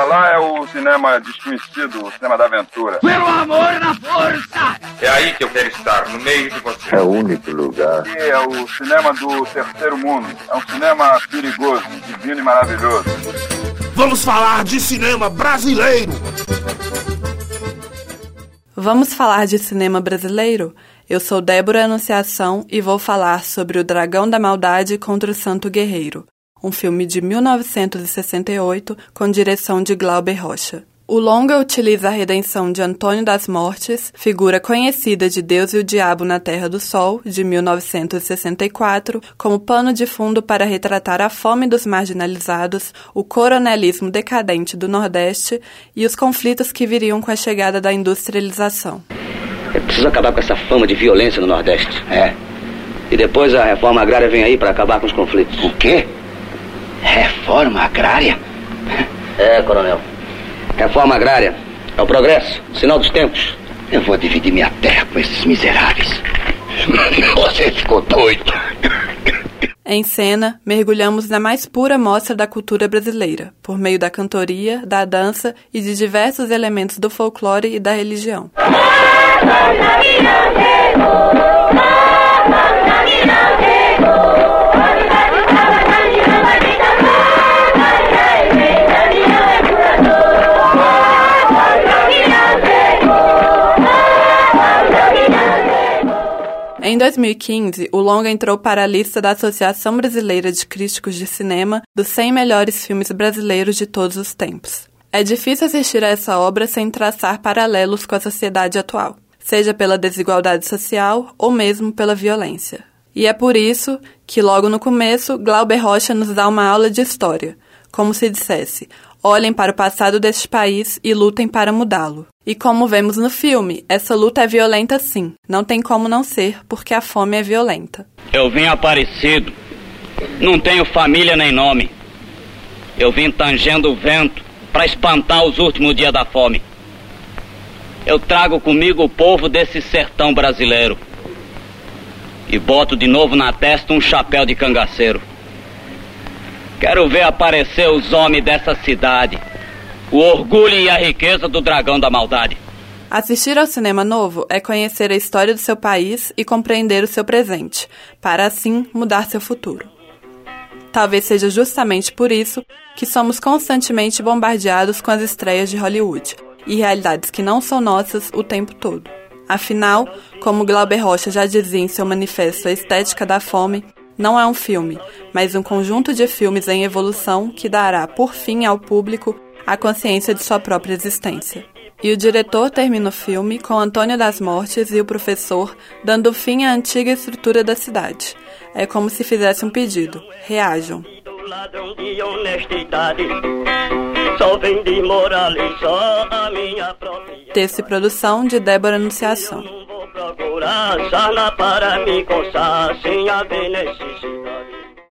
Pra lá é o cinema desconhecido, o cinema da aventura. Pelo amor na força! É aí que eu quero estar, no meio de você. É o único lugar. Aqui é o cinema do terceiro mundo. É um cinema perigoso, divino e maravilhoso. Vamos falar de cinema brasileiro! Vamos falar de cinema brasileiro? Eu sou Débora Anunciação e vou falar sobre O Dragão da Maldade contra o Santo Guerreiro, um filme de 1968 com direção de Glauber Rocha. O longa utiliza a redenção de Antônio das Mortes, figura conhecida de Deus e o Diabo na Terra do Sol, de 1964, como pano de fundo para retratar a fome dos marginalizados, o coronelismo decadente do Nordeste e os conflitos que viriam com a chegada da industrialização. É preciso acabar com essa fama de violência no Nordeste. É. E depois a reforma agrária vem aí para acabar com os conflitos. O quê? Reforma agrária? É, coronel. Reforma agrária é o progresso, sinal dos tempos. Eu vou dividir minha terra com esses miseráveis. Você ficou doido. Em cena, mergulhamos na mais pura mostra da cultura brasileira, por meio da cantoria, da dança e de diversos elementos do folclore e da religião. Em 2015, o longa entrou para a lista da Associação Brasileira de Críticos de Cinema dos 100 melhores filmes brasileiros de todos os tempos. É difícil assistir a essa obra sem traçar paralelos com a sociedade atual, seja pela desigualdade social ou mesmo pela violência. E é por isso que, logo no começo, Glauber Rocha nos dá uma aula de história, como se dissesse: olhem para o passado deste país e lutem para mudá-lo. E como vemos no filme, essa luta é violenta sim, não tem como não ser, porque a fome é violenta. Eu vim aparecido, não tenho família nem nome. Eu vim tangendo o vento para espantar os últimos dias da fome. Eu trago comigo o povo desse sertão brasileiro. E boto de novo na testa um chapéu de cangaceiro. Quero ver aparecer os homens dessa cidade. O orgulho e a riqueza do dragão da maldade. Assistir ao cinema novo é conhecer a história do seu país e compreender o seu presente, para assim mudar seu futuro. Talvez seja justamente por isso que somos constantemente bombardeados com as estreias de Hollywood e realidades que não são nossas o tempo todo. Afinal, como Glauber Rocha já dizia em seu manifesto A Estética da Fome, não é um filme, mas um conjunto de filmes em evolução que dará, por fim, ao público a consciência de sua própria existência. E o diretor termina o filme com Antônio das Mortes e o professor dando fim à antiga estrutura da cidade. É como se fizesse um pedido: reajam. Texto e produção de Débora Anunciação procurar sala para coçar sem haver necessidade.